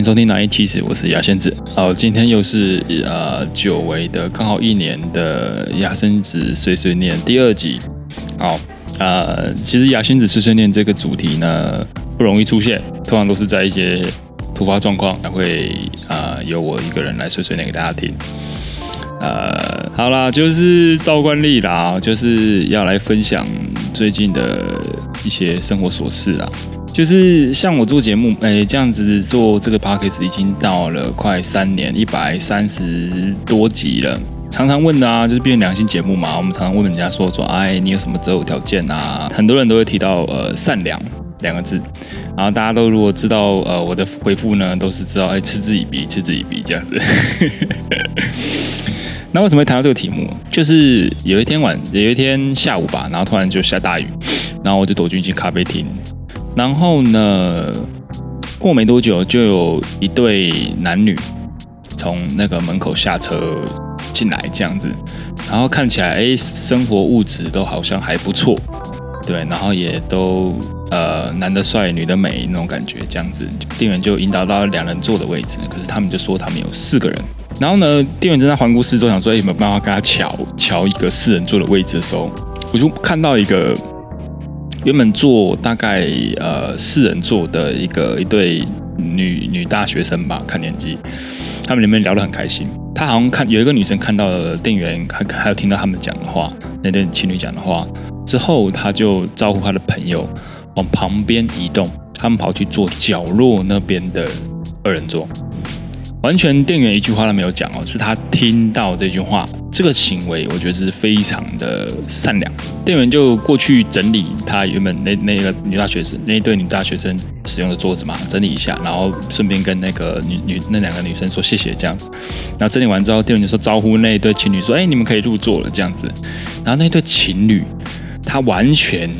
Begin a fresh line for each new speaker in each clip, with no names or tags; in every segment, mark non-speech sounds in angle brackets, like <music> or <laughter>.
迎收听《哪一期史》，我是牙仙子。好，今天又是呃久违的刚好一年的牙仙子碎碎念第二集。好，呃，其实牙仙子碎碎念这个主题呢不容易出现，通常都是在一些突发状况才会啊、由我一个人来碎碎念给大家听。呃，好啦，就是照惯例啦，就是要来分享最近的一些生活琐事啦。就是像我做节目，哎、这样子做这个 podcast 已经到了快三年，一百三十多集了。常常问的啊，就是变良心节目嘛，我们常常问人家说说，哎，你有什么择偶条件啊？很多人都会提到呃善良两个字，然后大家都如果知道呃我的回复呢，都是知道哎嗤之以鼻，嗤之以鼻这样子。那为什么会谈到这个题目？就是有一天晚，有一天下午吧，然后突然就下大雨，然后我就躲进去咖啡厅，然后呢，过没多久就有一对男女从那个门口下车进来，这样子，然后看起来哎，生活物质都好像还不错，对，然后也都呃男的帅，女的美那种感觉，这样子，店员就引导到两人坐的位置，可是他们就说他们有四个人。然后呢，店员正在环顾四周，想说：“哎，有没有办法跟他瞧瞧一个四人座的位置的时候，我就看到一个原本坐大概呃四人座的一个一对女女大学生吧，看年纪，他们里面聊得很开心。他好像看有一个女生看到了店员，还还有听到他们讲的话，那对情侣讲的话之后，他就招呼他的朋友往旁边移动，他们跑去坐角落那边的二人座。”完全店员一句话都没有讲哦，是他听到这句话，这个行为我觉得是非常的善良。店员就过去整理他原本那那个女大学生那一对女大学生使用的桌子嘛，整理一下，然后顺便跟那个女女那两个女生说谢谢这样子。然后整理完之后，店员就说招呼那一对情侣说：“哎，你们可以入座了这样子。”然后那对情侣他完全。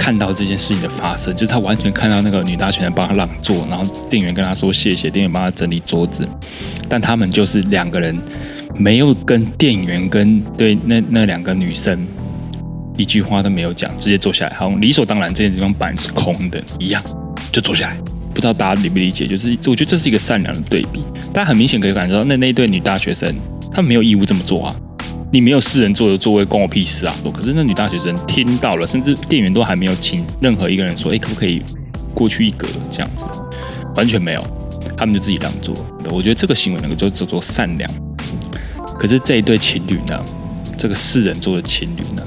看到这件事情的发生，就是他完全看到那个女大学生帮他让座，然后店员跟他说谢谢，店员帮他整理桌子，但他们就是两个人没有跟店员跟对那那两个女生一句话都没有讲，直接坐下来，好像理所当然这些地方本来是空的一样，就坐下来。不知道大家理不理解？就是我觉得这是一个善良的对比，大家很明显可以感觉到那那一对女大学生，她没有义务这么做啊。你没有四人座的座位，关我屁事啊！可是那女大学生听到了，甚至店员都还没有请任何一个人说：“哎，可不可以过去一格？”这样子，完全没有，他们就自己让座。我觉得这个行为能够就叫做善良。可是这一对情侣呢，这个四人座的情侣呢，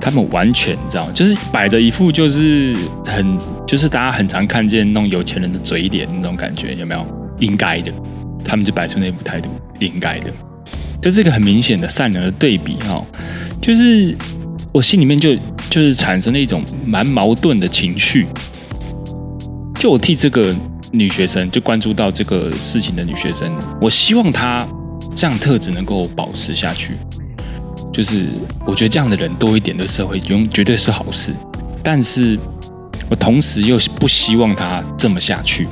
他们完全你知道，就是摆着一副就是很，就是大家很常看见那种有钱人的嘴脸那种感觉，有没有？应该的，他们就摆出那副态度，应该的。这是一个很明显的善良的对比哈，就是我心里面就就是产生了一种蛮矛盾的情绪。就我替这个女学生，就关注到这个事情的女学生，我希望她这样特质能够保持下去。就是我觉得这样的人多一点的社会，永绝对是好事。但是我同时又不希望她这么下去，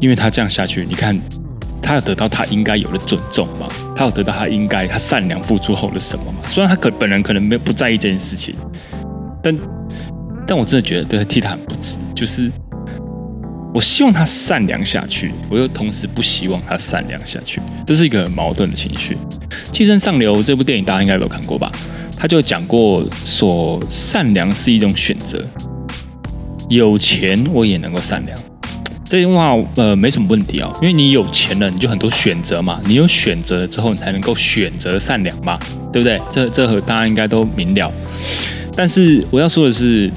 因为她这样下去，你看。他有得到他应该有的尊重吗？他有得到他应该他善良付出后的什么吗？虽然他可本人可能没有不在意这件事情，但但我真的觉得对他替他很不值。就是我希望他善良下去，我又同时不希望他善良下去，这是一个很矛盾的情绪。《寄生上流》这部电影大家应该都看过吧？他就讲过所，善良是一种选择，有钱我也能够善良。这句话呃没什么问题啊，因为你有钱了，你就很多选择嘛，你有选择了之后，你才能够选择善良嘛，对不对？这这和大家应该都明了。但是我要说的是，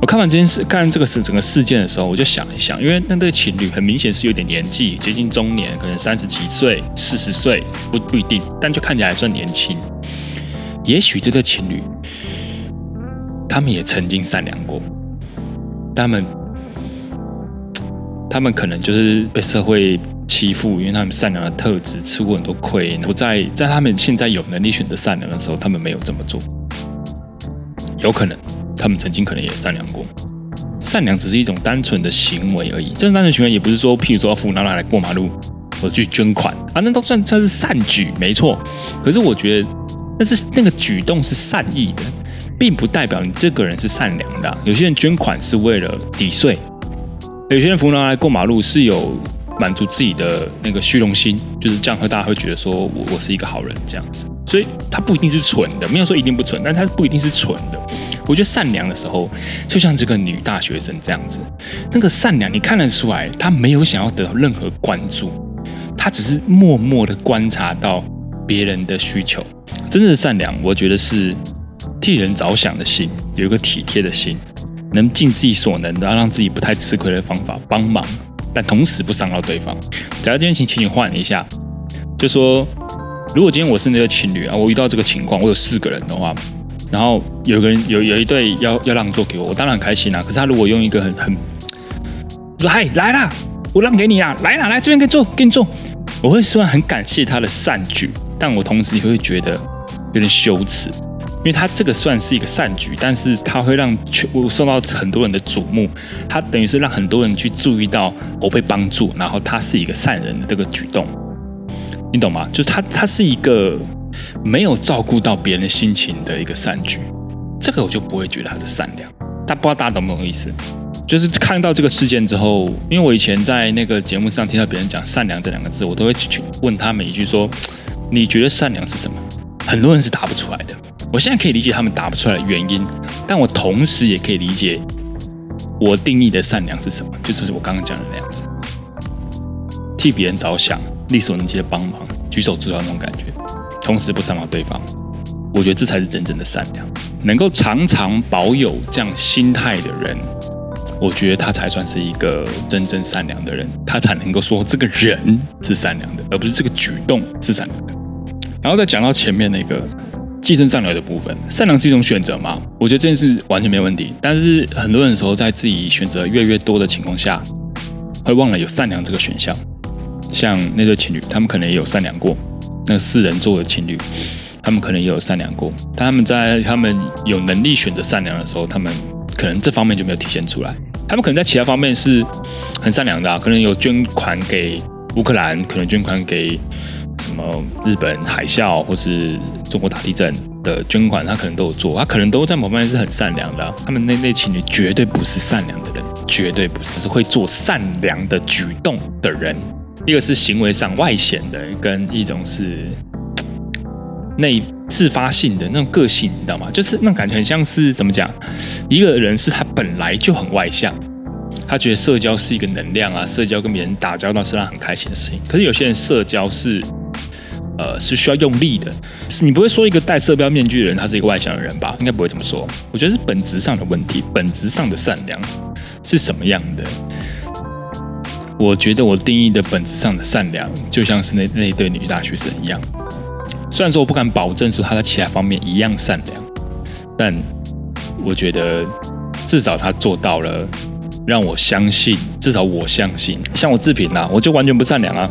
我看完这件事，看这个事整个事件的时候，我就想一想，因为那对情侣很明显是有点年纪，接近中年，可能三十几岁、四十岁不不一定，但就看起来还算年轻。也许这对情侣，他们也曾经善良过，他们。他们可能就是被社会欺负，因为他们善良的特质吃过很多亏，不在在他们现在有能力选择善良的时候，他们没有这么做。有可能他们曾经可能也善良过，善良只是一种单纯的行为而已。这种单纯行为也不是说，譬如说要扶奶奶来过马路，或者去捐款，反正都算算是善举，没错。可是我觉得，但是那个举动是善意的，并不代表你这个人是善良的。有些人捐款是为了抵税。有些人扶老奶奶过马路是有满足自己的那个虚荣心，就是这样，和大家会觉得说我我是一个好人这样子。所以他不一定是蠢的，没有说一定不蠢，但他不一定是蠢的。我觉得善良的时候，就像这个女大学生这样子，那个善良你看得出来，她没有想要得到任何关注，她只是默默的观察到别人的需求。真正的善良，我觉得是替人着想的心，有一个体贴的心。能尽自己所能的，让自己不太吃亏的方法帮忙，但同时不伤到对方。假如今天请情侣换一下，就说如果今天我是那个情侣啊，我遇到这个情况，我有四个人的话，然后有个人有有一对要要让座给我，我当然很开心啊。可是他如果用一个很很说嗨来啦，我让给你啊，来啦来这边给你坐给你坐，我会虽然很感谢他的善举，但我同时也会觉得有点羞耻。因为他这个算是一个善举，但是他会让全部受到很多人的瞩目，他等于是让很多人去注意到我被帮助，然后他是一个善人的这个举动，你懂吗？就是他他是一个没有照顾到别人心情的一个善举，这个我就不会觉得他是善良。但不知道大家懂不懂意思？就是看到这个事件之后，因为我以前在那个节目上听到别人讲善良这两个字，我都会去问他们一句说：你觉得善良是什么？很多人是答不出来的。我现在可以理解他们答不出来的原因，但我同时也可以理解我定义的善良是什么，就是我刚刚讲的那样子，替别人着想，力所能及的帮忙，举手之劳那种感觉，同时不伤到对方。我觉得这才是真正的善良。能够常常保有这样心态的人，我觉得他才算是一个真正善良的人，他才能够说这个人是善良的，而不是这个举动是善良的。然后再讲到前面那个。寄生上流的部分，善良是一种选择吗？我觉得这件事完全没问题。但是很多人时候，在自己选择越来越多的情况下，会忘了有善良这个选项。像那对情侣，他们可能也有善良过；那四人座的情侣，他们可能也有善良过。他们在他们有能力选择善良的时候，他们可能这方面就没有体现出来。他们可能在其他方面是很善良的啊，可能有捐款给乌克兰，可能捐款给。什么日本海啸或是中国大地震的捐款，他可能都有做，他可能都在某方面是很善良的。他们那那情侣绝对不是善良的人，绝对不是，是会做善良的举动的人。一个是行为上外显的，跟一种是内自发性的那种个性，你知道吗？就是那感觉很像是怎么讲？一个人是他本来就很外向。他觉得社交是一个能量啊，社交跟别人打交道是让他很开心的事情。可是有些人社交是，呃，是需要用力的。是你不会说一个戴色标面具的人他是一个外向的人吧？应该不会这么说。我觉得是本质上的问题，本质上的善良是什么样的？我觉得我定义的本质上的善良，就像是那那对女大学生一样。虽然说我不敢保证说她在其他方面一样善良，但我觉得至少她做到了。让我相信，至少我相信，像我自评啦，我就完全不善良啊。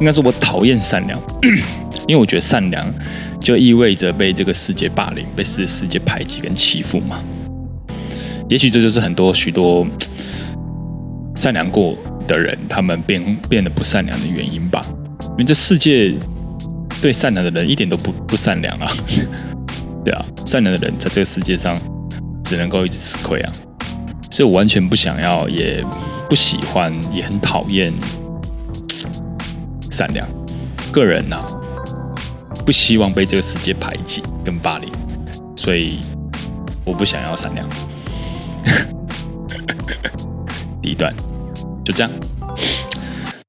应该说我讨厌善良，<clears throat> 因为我觉得善良就意味着被这个世界霸凌，被世世界排挤跟欺负嘛。也许这就是很多许多善良过的人，他们变变得不善良的原因吧。因为这世界对善良的人一点都不不善良啊。<laughs> 对啊，善良的人在这个世界上只能够一直吃亏啊。所以我完全不想要，也不喜欢，也很讨厌善良。个人呐、不希望被这个世界排挤跟霸凌，所以我不想要善良。<laughs> 第一段就这样。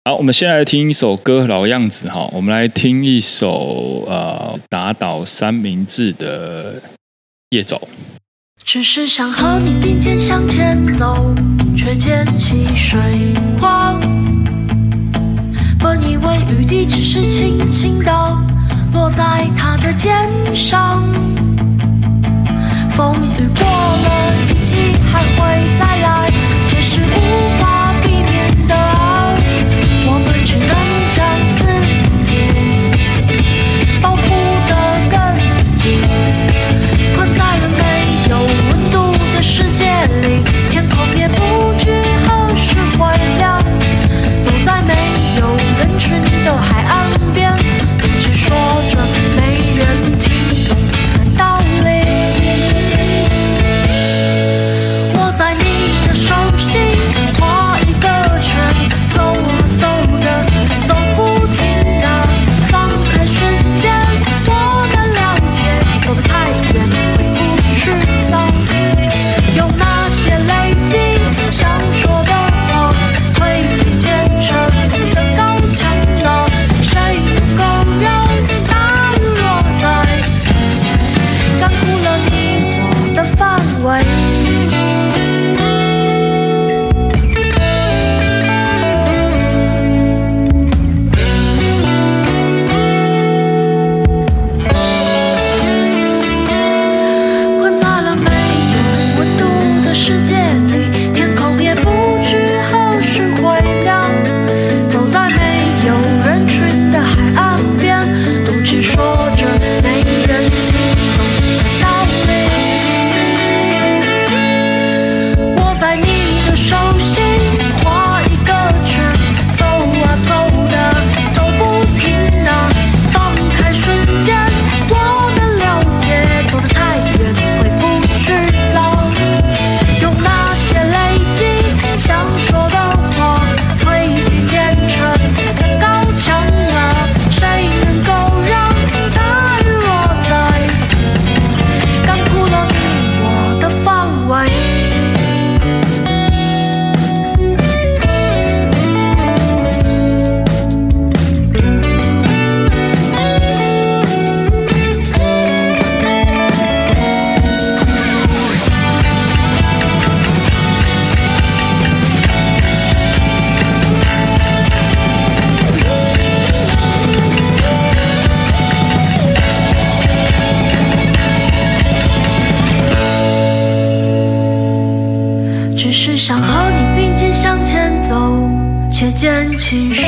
好，我们先来听一首歌，老样子哈。我们来听一首呃，打倒三明治的夜走。
只是想和你并肩向前走，却溅起水花。本以为雨滴只是轻轻地落在他的肩上，风雨过了，一季还会再来，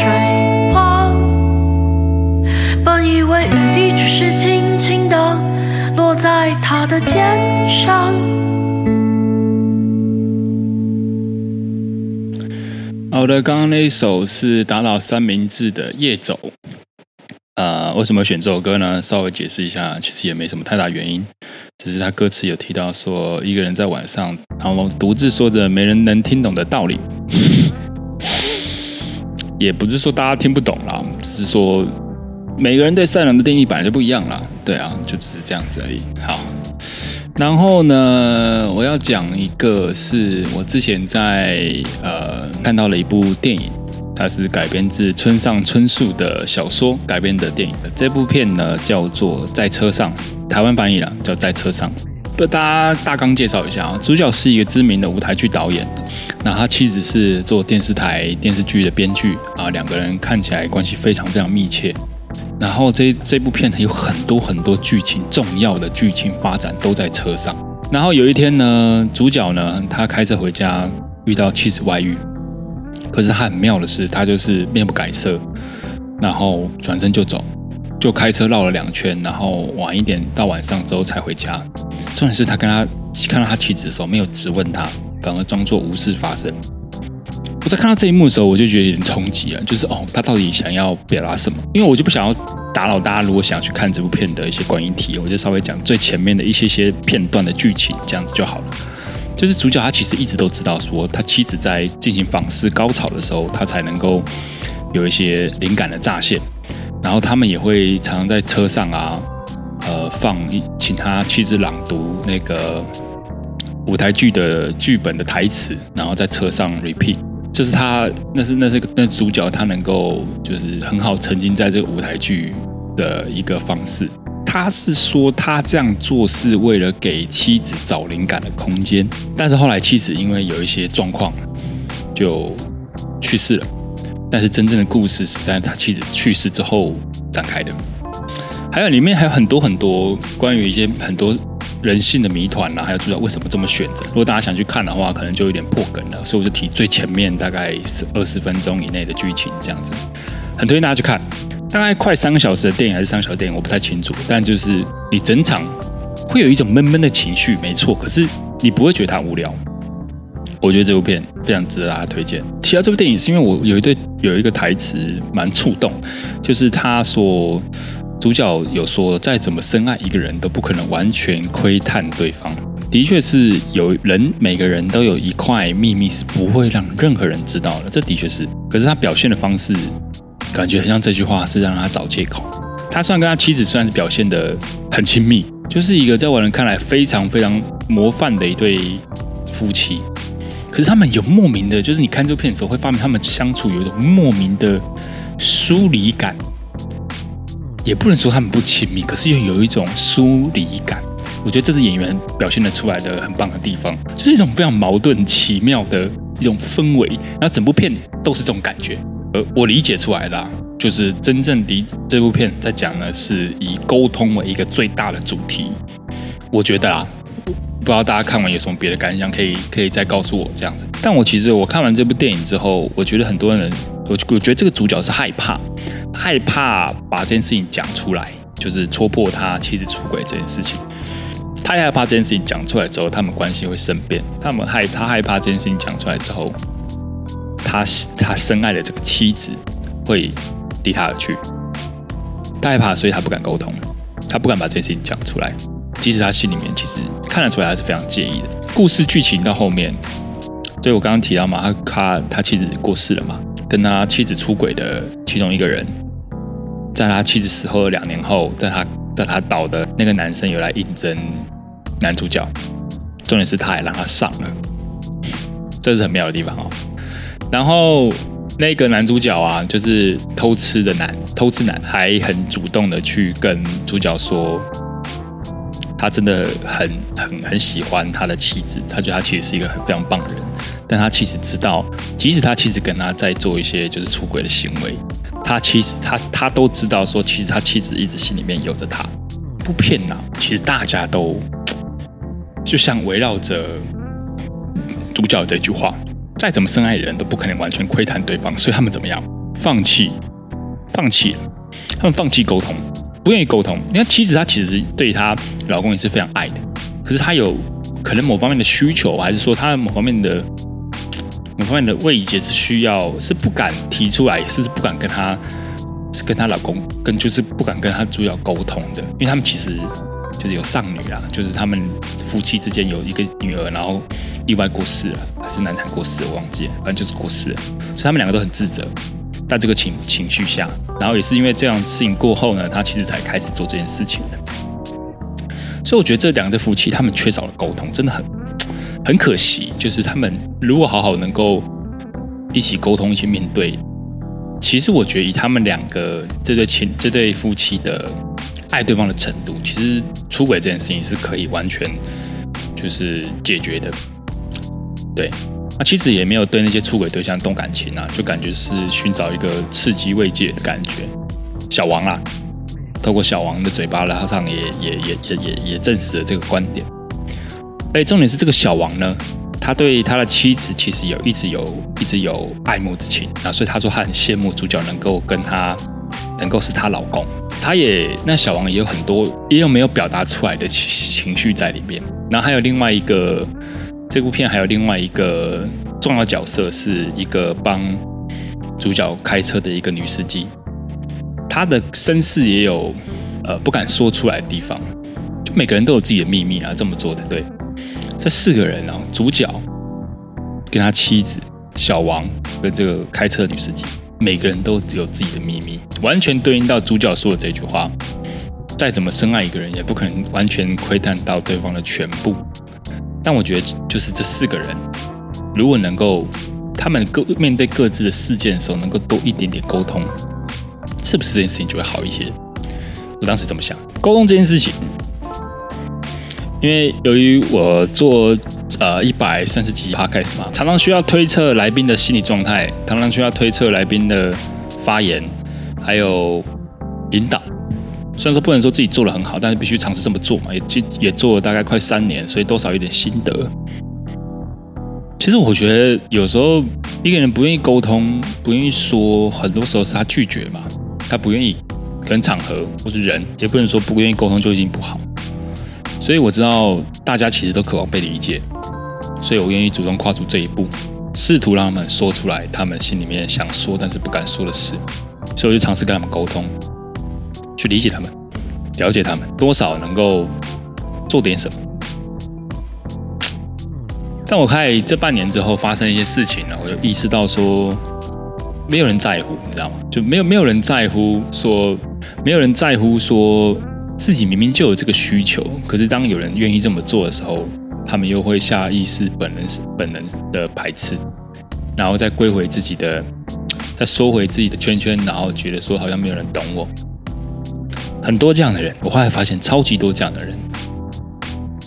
水花。本以为雨滴只是轻轻的落在他的肩上。
好的，刚刚那一首是打倒三明治的《夜走》。呃，为什么选这首歌呢？稍微解释一下，其实也没什么太大原因，只是他歌词有提到说，一个人在晚上，然后独自说着没人能听懂的道理，也不是说大家听不懂啦，只是说每个人对善良的定义本来就不一样啦。对啊，就只是这样子而已。好，然后呢，我要讲一个是我之前在呃看到了一部电影。它是改编自村上春树的小说改编的电影的。这部片呢叫做《在车上》，台湾翻译了叫《在车上》。不，大家大纲介绍一下啊，主角是一个知名的舞台剧导演，那他妻子是做电视台电视剧的编剧啊，两个人看起来关系非常非常密切。然后这这部片有很多很多剧情重要的剧情发展都在车上。然后有一天呢，主角呢他开车回家遇到妻子外遇。可是他很妙的是，他就是面不改色，然后转身就走，就开车绕了两圈，然后晚一点到晚上之后才回家。重点是他跟他看到他妻子的时候，没有质问他，反而装作无事发生。我在看到这一幕的时候，我就觉得有点冲击了，就是哦，他到底想要表达什么？因为我就不想要打扰大家，如果想去看这部片的一些观影体验，我就稍微讲最前面的一些些片段的剧情，这样子就好了。就是主角他其实一直都知道，说他妻子在进行房事高潮的时候，他才能够有一些灵感的乍现。然后他们也会常常在车上啊，呃，放请他妻子朗读那个舞台剧的剧本的台词，然后在车上 repeat。这是他那是那是那主角他能够就是很好沉浸在这个舞台剧的一个方式。他是说他这样做是为了给妻子找灵感的空间，但是后来妻子因为有一些状况就去世了。但是真正的故事是在他妻子去世之后展开的。还有里面还有很多很多关于一些很多人性的谜团啊，还有主角为什么这么选择。如果大家想去看的话，可能就有点破梗了，所以我就提最前面大概是二十分钟以内的剧情这样子，很推荐大家去看。大概快三个小时的电影还是三个小时电影，我不太清楚。但就是你整场会有一种闷闷的情绪，没错。可是你不会觉得它无聊。我觉得这部片非常值得大家推荐。提到这部电影，是因为我有一对有一个台词蛮触动，就是他说主角有说，再怎么深爱一个人都不可能完全窥探对方。的确是有人，每个人都有一块秘密是不会让任何人知道的。这的确是，可是他表现的方式。感觉很像这句话是让他找借口。他虽然跟他妻子虽然是表现得很亲密，就是一个在外人看来非常非常模范的一对夫妻，可是他们有莫名的，就是你看这片的时候会发现他们相处有一种莫名的疏离感。也不能说他们不亲密，可是又有一种疏离感。我觉得这是演员表现得出来的很棒的地方，就是一种非常矛盾奇妙的一种氛围，然后整部片都是这种感觉。我理解出来的，就是真正的这部片在讲的是以沟通为一个最大的主题。我觉得啊，不知道大家看完有什么别的感想，可以可以再告诉我这样子。但我其实我看完这部电影之后，我觉得很多人，我我觉得这个主角是害怕，害怕把这件事情讲出来，就是戳破他妻子出轨这件事情。太害怕这件事情讲出来之后，他们关系会生变。他们害他害怕这件事情讲出来之后。他他深爱的这个妻子会离他而去，他害怕，所以他不敢沟通，他不敢把这件事情讲出来。即使他心里面其实看得出来，他是非常介意的。故事剧情到后面，所以我刚刚提到嘛，他他他妻子过世了嘛，跟他妻子出轨的其中一个人，在他妻子死后的两年后，在他在他倒的那个男生有来应征男主角，重点是他还让他上了，这是很妙的地方哦。然后那个男主角啊，就是偷吃的男，偷吃男还很主动的去跟主角说，他真的很很很喜欢他的妻子，他觉得他其实是一个很非常棒的人，但他其实知道，即使他妻子跟他在做一些就是出轨的行为，他其实他他都知道说，其实他妻子一直心里面有着他，不骗呐，其实大家都就像围绕着。主角这句话，再怎么深爱的人都不可能完全窥探对方，所以他们怎么样？放弃，放弃了，他们放弃沟通，不愿意沟通。你看妻子，她其实对她老公也是非常爱的，可是她有可能某方面的需求，还是说她某方面的某方面的慰藉是需要，是不敢提出来，甚至不敢跟她，是跟她老公，跟就是不敢跟她主要沟通的，因为他们其实。就是有丧女啦，就是他们夫妻之间有一个女儿，然后意外过世了，还是难产过世，我忘记了，反正就是过世了，所以他们两个都很自责，在这个情情绪下，然后也是因为这样事情过后呢，他其实才开始做这件事情的。所以我觉得这两对夫妻他们缺少了沟通，真的很很可惜。就是他们如果好好能够一起沟通，一起面对，其实我觉得以他们两个这对情这对夫妻的。爱对方的程度，其实出轨这件事情是可以完全就是解决的。对，那其实也没有对那些出轨对象动感情啊，就感觉是寻找一个刺激慰藉的感觉。小王啊，透过小王的嘴巴，然后上也也也也也也证实了这个观点。哎，重点是这个小王呢，他对他的妻子其实有一直有一直有爱慕之情啊，所以他说他很羡慕主角能够跟他能够是他老公。他也那小王也有很多也有没有表达出来的情情绪在里面，然后还有另外一个这部片还有另外一个重要角色是一个帮主角开车的一个女司机，她的身世也有呃不敢说出来的地方，就每个人都有自己的秘密啊，这么做的对，这四个人啊，主角跟他妻子小王跟这个开车女司机。每个人都有自己的秘密，完全对应到主角说的这句话：再怎么深爱一个人，也不可能完全窥探到对方的全部。但我觉得，就是这四个人，如果能够他们各面对各自的事件的时候，能够多一点点沟通，是不是这件事情就会好一些？我当时这么想，沟通这件事情。因为由于我做呃一百三十集 podcast 嘛，常常需要推测来宾的心理状态，常常需要推测来宾的发言，还有引导。虽然说不能说自己做得很好，但是必须尝试这么做嘛，也也做了大概快三年，所以多少有点心得。其实我觉得有时候一个人不愿意沟通，不愿意说，很多时候是他拒绝嘛，他不愿意跟场合或是人，也不能说不愿意沟通就已经不好。所以我知道大家其实都渴望被理解，所以我愿意主动跨出这一步，试图让他们说出来他们心里面想说但是不敢说的事。所以我就尝试跟他们沟通，去理解他们，了解他们，多少能够做点什么。但我看这半年之后发生一些事情呢，我就意识到说，没有人在乎，你知道吗？就没有没有人在乎说，没有人在乎说。自己明明就有这个需求，可是当有人愿意这么做的时候，他们又会下意识、本能、本能的排斥，然后再归回自己的，再缩回自己的圈圈，然后觉得说好像没有人懂我。很多这样的人，我后来发现超级多这样的人，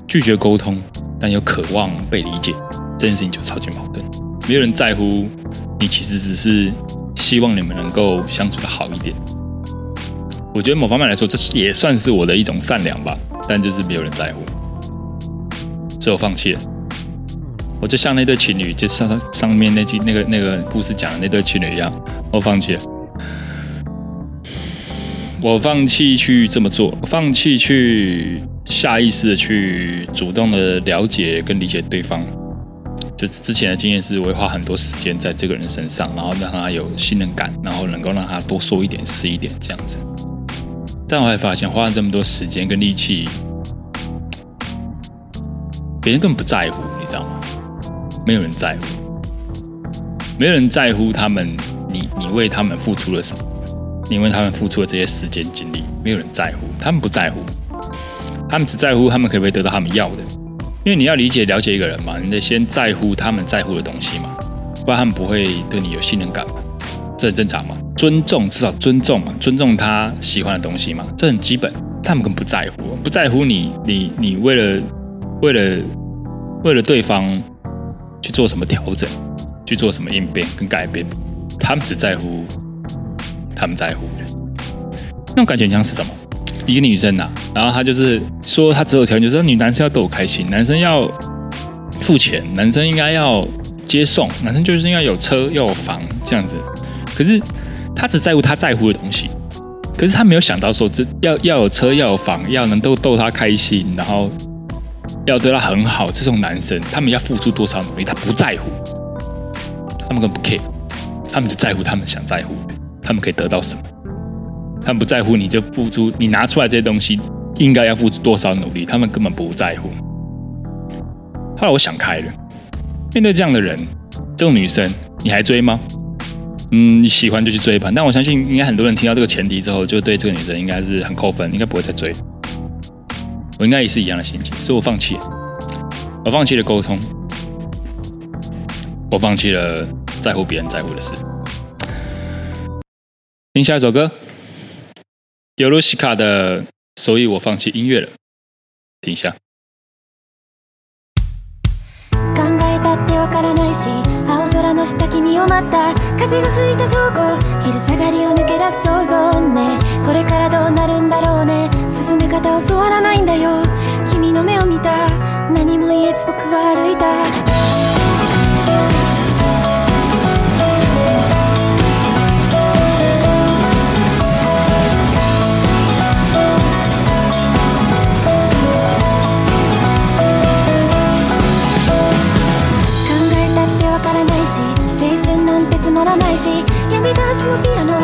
拒绝沟通，但又渴望被理解，这件事情就超级矛盾。没有人在乎你，其实只是希望你们能够相处的好一点。我觉得某方面来说，这也算是我的一种善良吧，但就是没有人在乎，所以我放弃了。我就像那对情侣，就上上面那集那个那个故事讲的那对情侣一样，我放弃了。我放弃去这么做，放弃去下意识的去主动的了解跟理解对方。就之前的经验是，我会花很多时间在这个人身上，然后让他有信任感，然后能够让他多说一点是一点这样子。但我还发现，花了这么多时间跟力气，别人根本不在乎，你知道吗？没有人在乎，没有人在乎他们，你你为他们付出了什么？你为他们付出了这些时间精力，没有人在乎，他们不在乎，他们只在乎他们可不可以得到他们要的。因为你要理解了解一个人嘛，你得先在乎他们在乎的东西嘛，不然他们不会对你有信任感，这很正常嘛。尊重，至少尊重嘛，尊重他喜欢的东西嘛，这很基本。他们根本不在乎，不在乎你，你，你为了，为了，为了对方去做什么调整，去做什么应变跟改变，他们只在乎他们在乎的。那种感觉像是什么？一个女生、啊，然后她就是说，她择偶条件就是说，女男生要逗我开心，男生要
付钱，男生应该要接送，男生就是应该有车要有房这样子。可是他只在乎他在乎的东西，可是他没有想到说，这要要有车要有房，要能够逗他开心，然后要对他很好。这种男生，他们要付出多少努力，他不在乎，他们根本不 care，他们只在乎他们想在乎，他们可以得到什么。他们不在乎你这付出，你拿出来这些东西应该要付出多少努力，他们根本不在乎。后来我想开了，面对这样的人，这种女生，你还追吗？嗯，你喜欢就去追吧。但我相信，应该很多人听到这个前提之后，就对这个女生应该是很扣分，应该不会再追。我应该也是一样的心情，所以我放弃，我放弃了沟通，我放弃了在乎别人在乎的事。听下一首歌，尤露西卡的《所以我放弃音乐了》，听一下。
考
えたってわからないし青空の下君を待った。風が吹いた証拠昼下がりを抜け出す想像ね。これからどうなるんだろうね。進め方教わらないんだよ。君の目を見た。何も言えず僕は歩いた。ならないし闇ダンスのピアノ。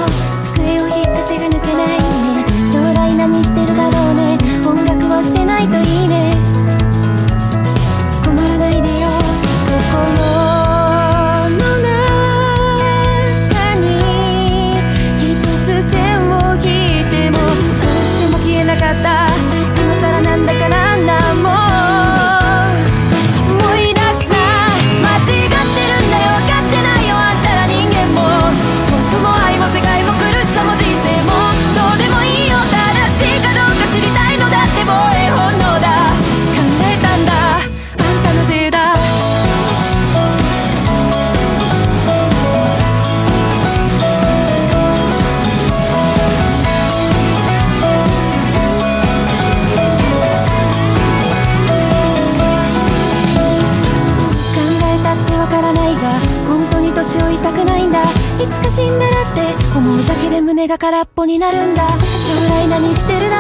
机を引っかせが抜けないね。将来何してるだろうね。音楽はしてないといいね。困らないでよ。心空っぽになるんだ。将来何してるだ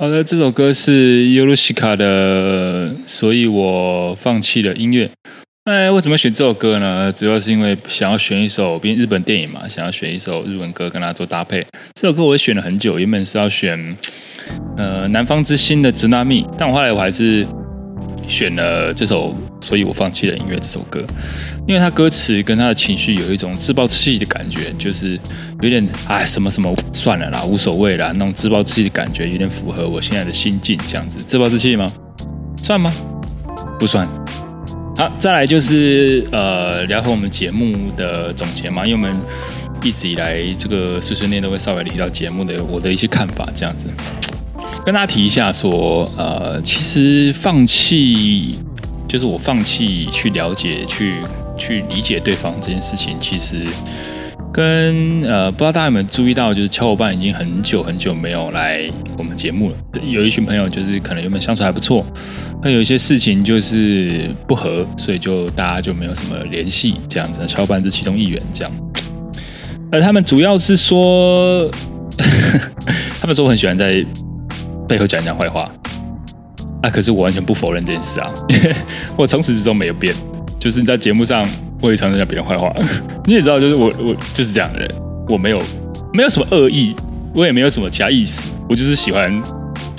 好的，这首歌是尤鲁西卡的，所以我放弃了音乐。哎，为什么选这首歌呢？主要是因为想要选一首，毕竟日本电影嘛，想要选一首日文歌跟它做搭配。这首歌我也选了很久，原本是要选呃南方之星的《真夏蜜》，但我后来我还是。选了这首，所以我放弃了音乐这首歌，因为他歌词跟他的情绪有一种自暴自弃的感觉，就是有点哎什么什么算了啦，无所谓啦，那种自暴自弃的感觉有点符合我现在的心境，这样子自暴自弃吗？算吗？不算。好，再来就是呃聊回我们节目的总结嘛，因为我们一直以来这个碎碎念都会稍微提到节目的我的一些看法，这样子。跟大家提一下，说，呃，其实放弃就是我放弃去了解、去去理解对方这件事情，其实跟呃，不知道大家有没有注意到，就是小伙伴已经很久很久没有来我们节目了。有一群朋友就是可能原本相处还不错，那有一些事情就是不合，所以就大家就没有什么联系，这样子。小伙伴是其中一员，这样。而他们主要是说，<laughs> 他们说我很喜欢 <laughs> 在。背后讲人家坏话啊！可是我完全不否认这件事啊，<laughs> 我从始至终没有变。就是你在节目上，我也常常讲别人坏话。<laughs> 你也知道，就是我我就是这样的人，我没有没有什么恶意，我也没有什么其他意思，我就是喜欢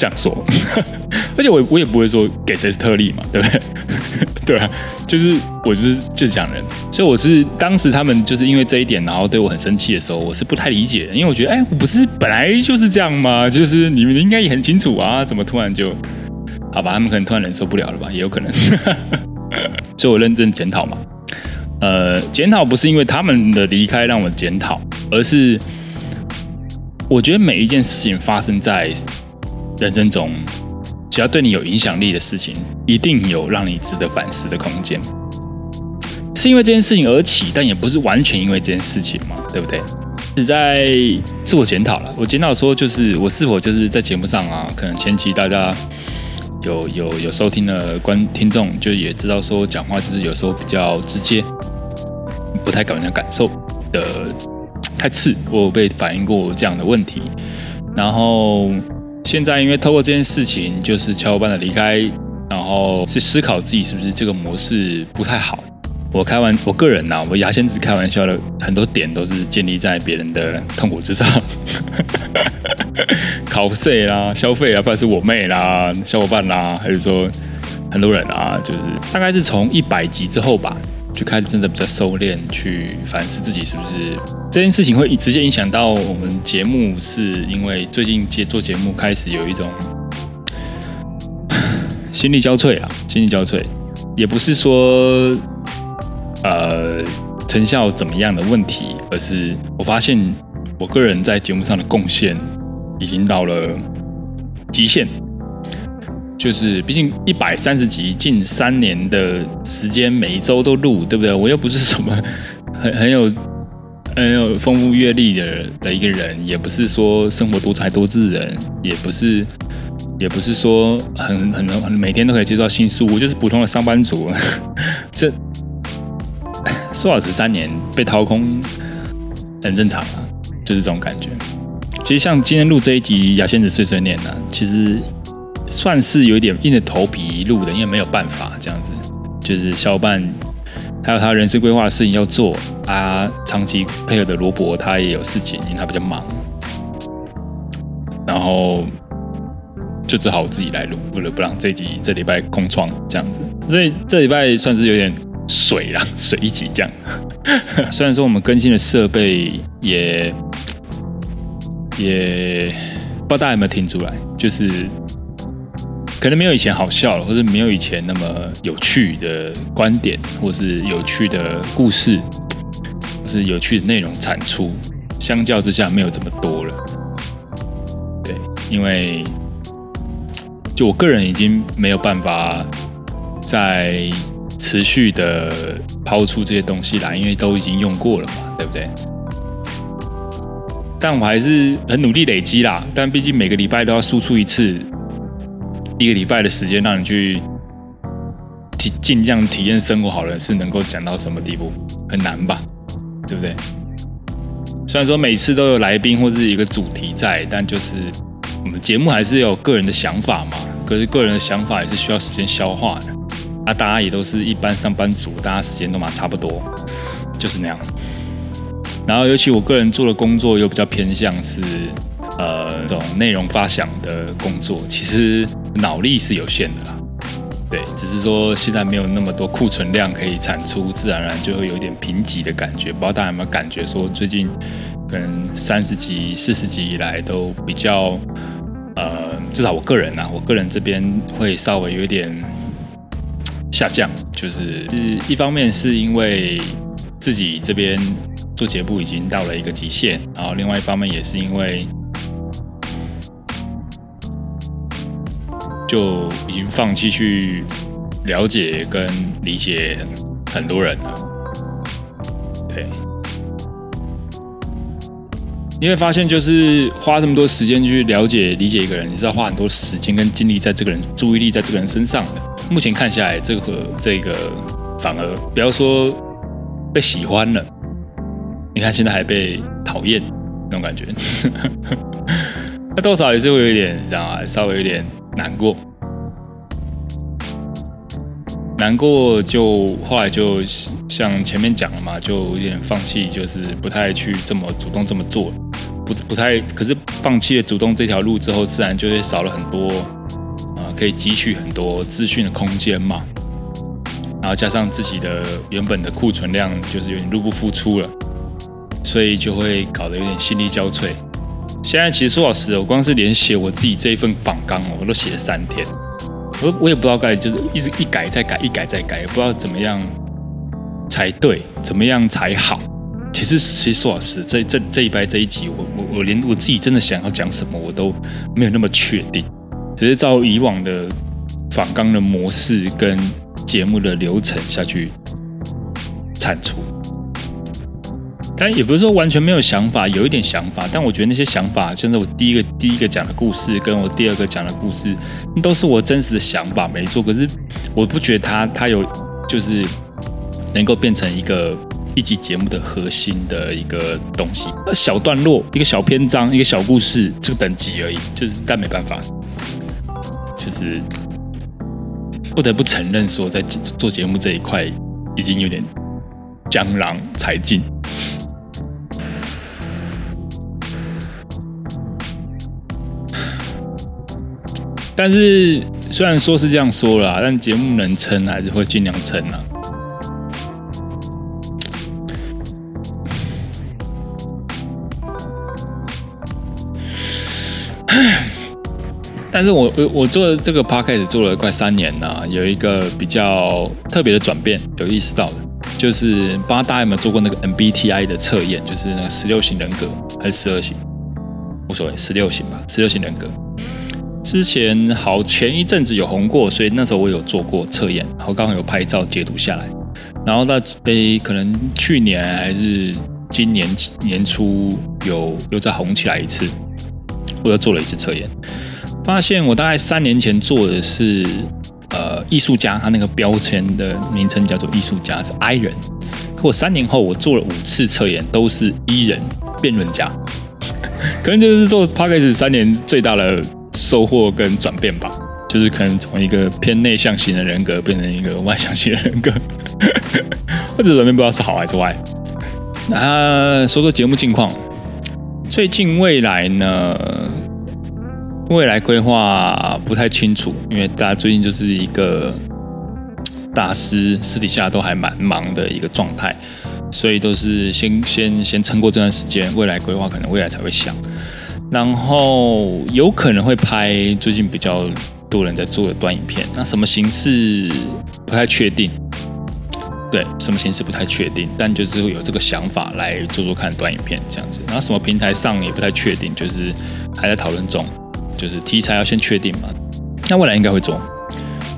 这样说。<laughs> 而且我我也不会说给谁是特例嘛，对不对？<laughs> 对啊，就是我就是就是这样的人。所以我是当时他们就是因为这一点，然后对我很生气的时候，我是不太理解的，因为我觉得，哎，我不是本来就是这样吗？就是你们应该也很清楚啊，怎么突然就好吧？他们可能突然忍受不了了吧，也有可能。<laughs> 所以我认真检讨嘛，呃，检讨不是因为他们的离开让我检讨，而是我觉得每一件事情发生在人生中。只要对你有影响力的事情，一定有让你值得反思的空间。是因为这件事情而起，但也不是完全因为这件事情嘛，对不对？是在自我检讨了。我检讨说，就是我是否就是在节目上啊，可能前期大家有有有收听的观听众，就也知道说，讲话就是有时候比较直接，不太搞人家感受的太刺。我有被反映过这样的问题，然后。现在因为透过这件事情，就是小伙伴的离开，然后去思考自己是不是这个模式不太好。我开玩，我个人呐、啊，我牙仙子开玩笑的很多点都是建立在别人的痛苦之上，<laughs> 考税啦、消费啊，不管是我妹啦、小伙伴啦，还是说很多人啊，就是大概是从一百集之后吧。就开始真的比较收敛，去反思自己是不是这件事情会直接影响到我们节目，是因为最近接做节目开始有一种 <sighs> 心力交瘁啊，心力交瘁，也不是说呃成效怎么样的问题，而是我发现我个人在节目上的贡献已经到了极限。就是，毕竟一百三十集，近三年的时间，每一周都录，对不对？我又不是什么 <laughs> 很很有很有丰富阅历的的一个人，也不是说生活多才多智的人，也不是也不是说很很很每天都可以接触到新书，我就是普通的上班族。<laughs> 这说老实，三年被掏空很正常啊，就是这种感觉。其实像今天录这一集《牙仙子碎碎念》呢，其实。算是有一点硬着头皮录的，因为没有办法这样子，就是小伙伴还有他人生规划的事情要做啊，长期配合的罗伯他也有事情，因为他比较忙，然后就只好我自己来录，为了不让这集这礼拜空窗这样子，所以这礼拜算是有点水啦，水一集这样。虽然说我们更新的设备也也不知道大家有没有听出来，就是。可能没有以前好笑了，或者没有以前那么有趣的观点，或是有趣的故事，或是有趣的内容产出，相较之下没有这么多了。对，因为就我个人已经没有办法再持续的抛出这些东西来，因为都已经用过了嘛，对不对？但我还是很努力累积啦，但毕竟每个礼拜都要输出一次。一个礼拜的时间让你去体尽量体验生活，好了是能够讲到什么地步？很难吧，对不对？虽然说每次都有来宾或者是一个主题在，但就是我们节目还是有个人的想法嘛，可是个人的想法也是需要时间消化的。那、啊、大家也都是一般上班族，大家时间都嘛差不多，就是那样。然后尤其我个人做的工作又比较偏向是呃这种内容发想的工作，其实脑力是有限的啦。对，只是说现在没有那么多库存量可以产出，自然而然就会有一点贫瘠的感觉。不知道大家有没有感觉，说最近可能三十集、四十集以来都比较，呃，至少我个人啊，我个人这边会稍微有点下降，就是一方面是因为自己这边做节目已经到了一个极限，然后另外一方面也是因为。就已经放弃去了解跟理解很多人了。对，你会发现，就是花这么多时间去了解、理解一个人，你是要花很多时间跟精力在这个人、注意力在这个人身上的。目前看下来，这个这个反而不要说被喜欢了，你看现在还被讨厌那种感觉，<laughs> 那多少也是会有一点，你知道吗？稍微有点。难过，难过，就后来就像前面讲了嘛，就有点放弃，就是不太去这么主动这么做，不不太，可是放弃了主动这条路之后，自然就会少了很多啊、可以汲取很多资讯的空间嘛。然后加上自己的原本的库存量就是有点入不敷出了，所以就会搞得有点心力交瘁。现在其实说老实的，我光是连写我自己这一份访纲，我都写了三天。我我也不知道该就是一直一改再改，一改再改，也不知道怎么样才对，怎么样才好。其实其实说老实，这这这一拜这一集，我我我连我自己真的想要讲什么，我都没有那么确定。只是照以往的访纲的模式跟节目的流程下去产出。但也不是说完全没有想法，有一点想法。但我觉得那些想法，像是我第一个第一个讲的故事，跟我第二个讲的故事，都是我真实的想法，没错。可是我不觉得它它有就是能够变成一个一集节目的核心的一个东西。那小段落、一个小篇章、一个小故事，这个等级而已。就是但没办法，就是不得不承认说，在做节目这一块已经有点江郎才尽。但是虽然说是这样说啦，但节目能撑还是会尽量撑啊。但是我我我做这个 podcast 做了快三年了，有一个比较特别的转变，有意识到的，就是不知道大家有没有做过那个 MBTI 的测验，就是那个十六型人格还是十二型，无所谓，十六型吧，十六型人格。之前好前一阵子有红过，所以那时候我有做过测验，然后刚好有拍照截图下来，然后那诶可能去年还是今年年初有又再红起来一次，我又做了一次测验，发现我大概三年前做的是呃艺术家，他那个标签的名称叫做艺术家是 I 人，可我三年后我做了五次测验都是 E 人辩论家，<laughs> 可能就是做 Podcast 三年最大的。收获跟转变吧，就是可能从一个偏内向型的人格变成一个外向型的人格，<laughs> 或者转变不知道是好还是坏。那说说节目近况，最近未来呢？未来规划不太清楚，因为大家最近就是一个大师私底下都还蛮忙的一个状态，所以都是先先先撑过这段时间，未来规划可能未来才会想。然后有可能会拍最近比较多人在做的短影片，那什么形式不太确定，对，什么形式不太确定，但就是会有这个想法来做做看短影片这样子。然后什么平台上也不太确定，就是还在讨论中，就是题材要先确定嘛。那未来应该会做。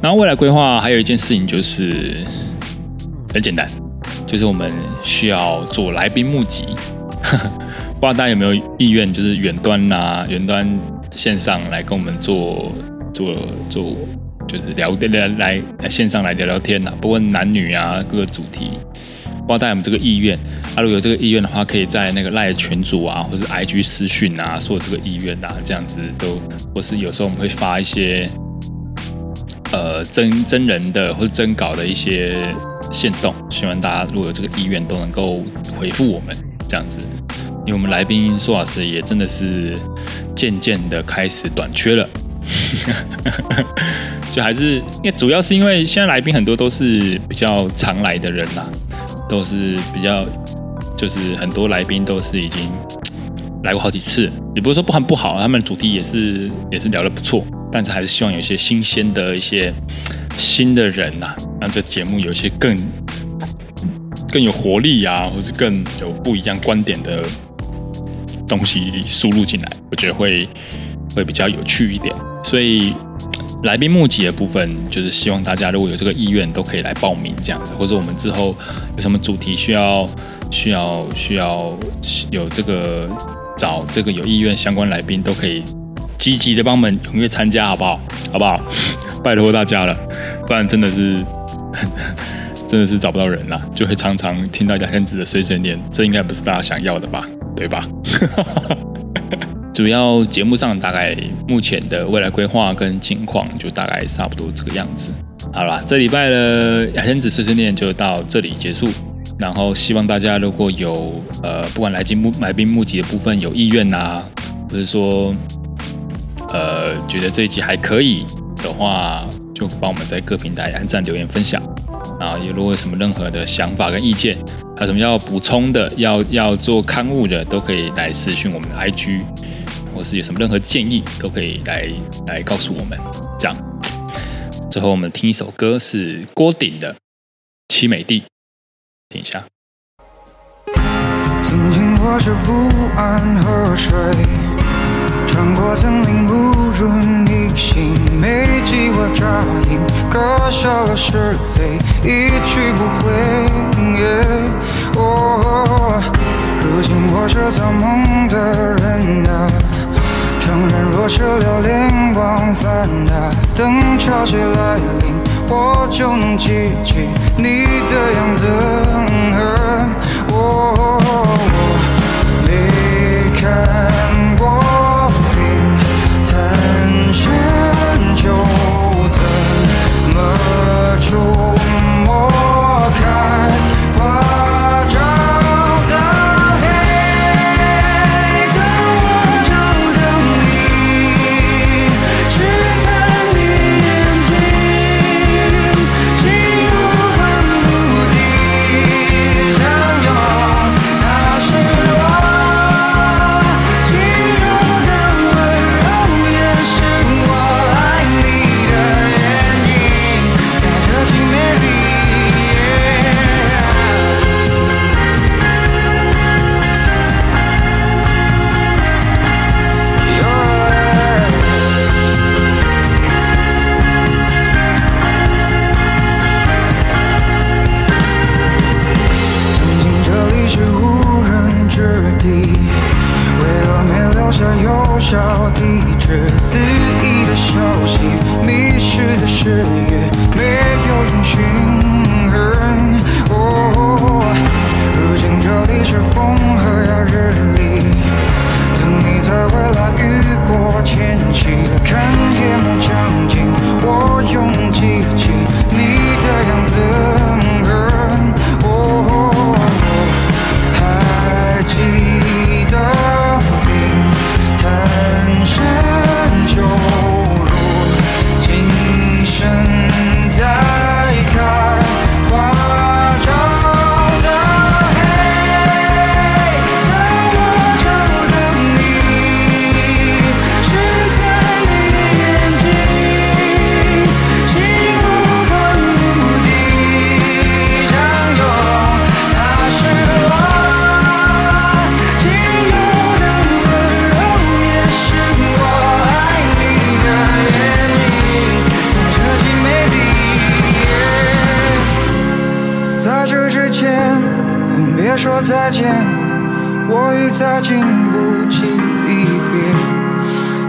然后未来规划还有一件事情就是很简单，就是我们需要做来宾募集。<laughs> 不知道大家有没有意愿，就是远端呐、远端线上来跟我们做做做，就是聊来来来线上来聊聊天呐、不论男女啊，各个主题，不知道大家有没有这个意愿？啊，如果有这个意愿的话，可以在那个赖群组啊，或者 IG 私讯啊，说这个意愿啊，这样子都，或是有时候我们会发一些呃真真人的或者真稿的一些线动，希望大家如果有这个意愿都能够回复我们这样子，因为我们来宾苏老师也真的是渐渐的开始短缺了。<laughs> 就还是因为主要是因为现在来宾很多都是比较常来的人啦，都是比较就是很多来宾都是已经来过好几次，也不是说不很不好，他们的主题也是也是聊得不错，但是还是希望有一些新鲜的一些新的人呐，让这节目有一些更更有活力啊，或是更有不一样观点的东西输入进来，我觉得会会比较有趣一点。所以来宾募集的部分，就是希望大家如果有这个意愿，都可以来报名这样子，或者我们之后有什么主题需要需要需要有这个找这个有意愿相关来宾，都可以积极的帮我们踊跃参加，好不好？好不好？拜托大家了，不然真的是真的是找不到人了，就会常常听到牙仙子的碎碎念，这应该不是大家想要的吧？对吧？主要节目上大概目前的未来规划跟情况，就大概差不多这个样子。好啦，这礼拜的牙仙子碎碎念就到这里结束。然后希望大家如果有呃，不管来宾募来宾募集的部分有意愿呐，或者说呃觉得这一集还可以的话，就帮我们在各平台按赞、留言、分享。然后，如果有什么任何的想法跟意见，还有什么要补充的，要要做刊物的，都可以来私讯我们的 IG。或是有什么任何建议，都可以来来告诉我们。这样，最后我们听一首歌，是郭顶的《凄美地》，听一下。
曾经我就不安河水，穿过森林不如逆行，没计划扎营，割舍了是非，一去不回。哦，如今我是造梦的人啊。承认若是流连忘返啊，等潮起来临，我就能记起你的样子。我没看过冰潭深秋，怎么触是雨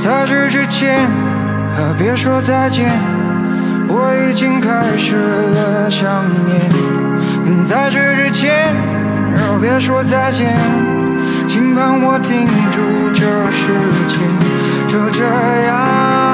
在这之前别说再见，我已经开始了想念。在这之前，别说再见，请帮我停住这时间，就这样。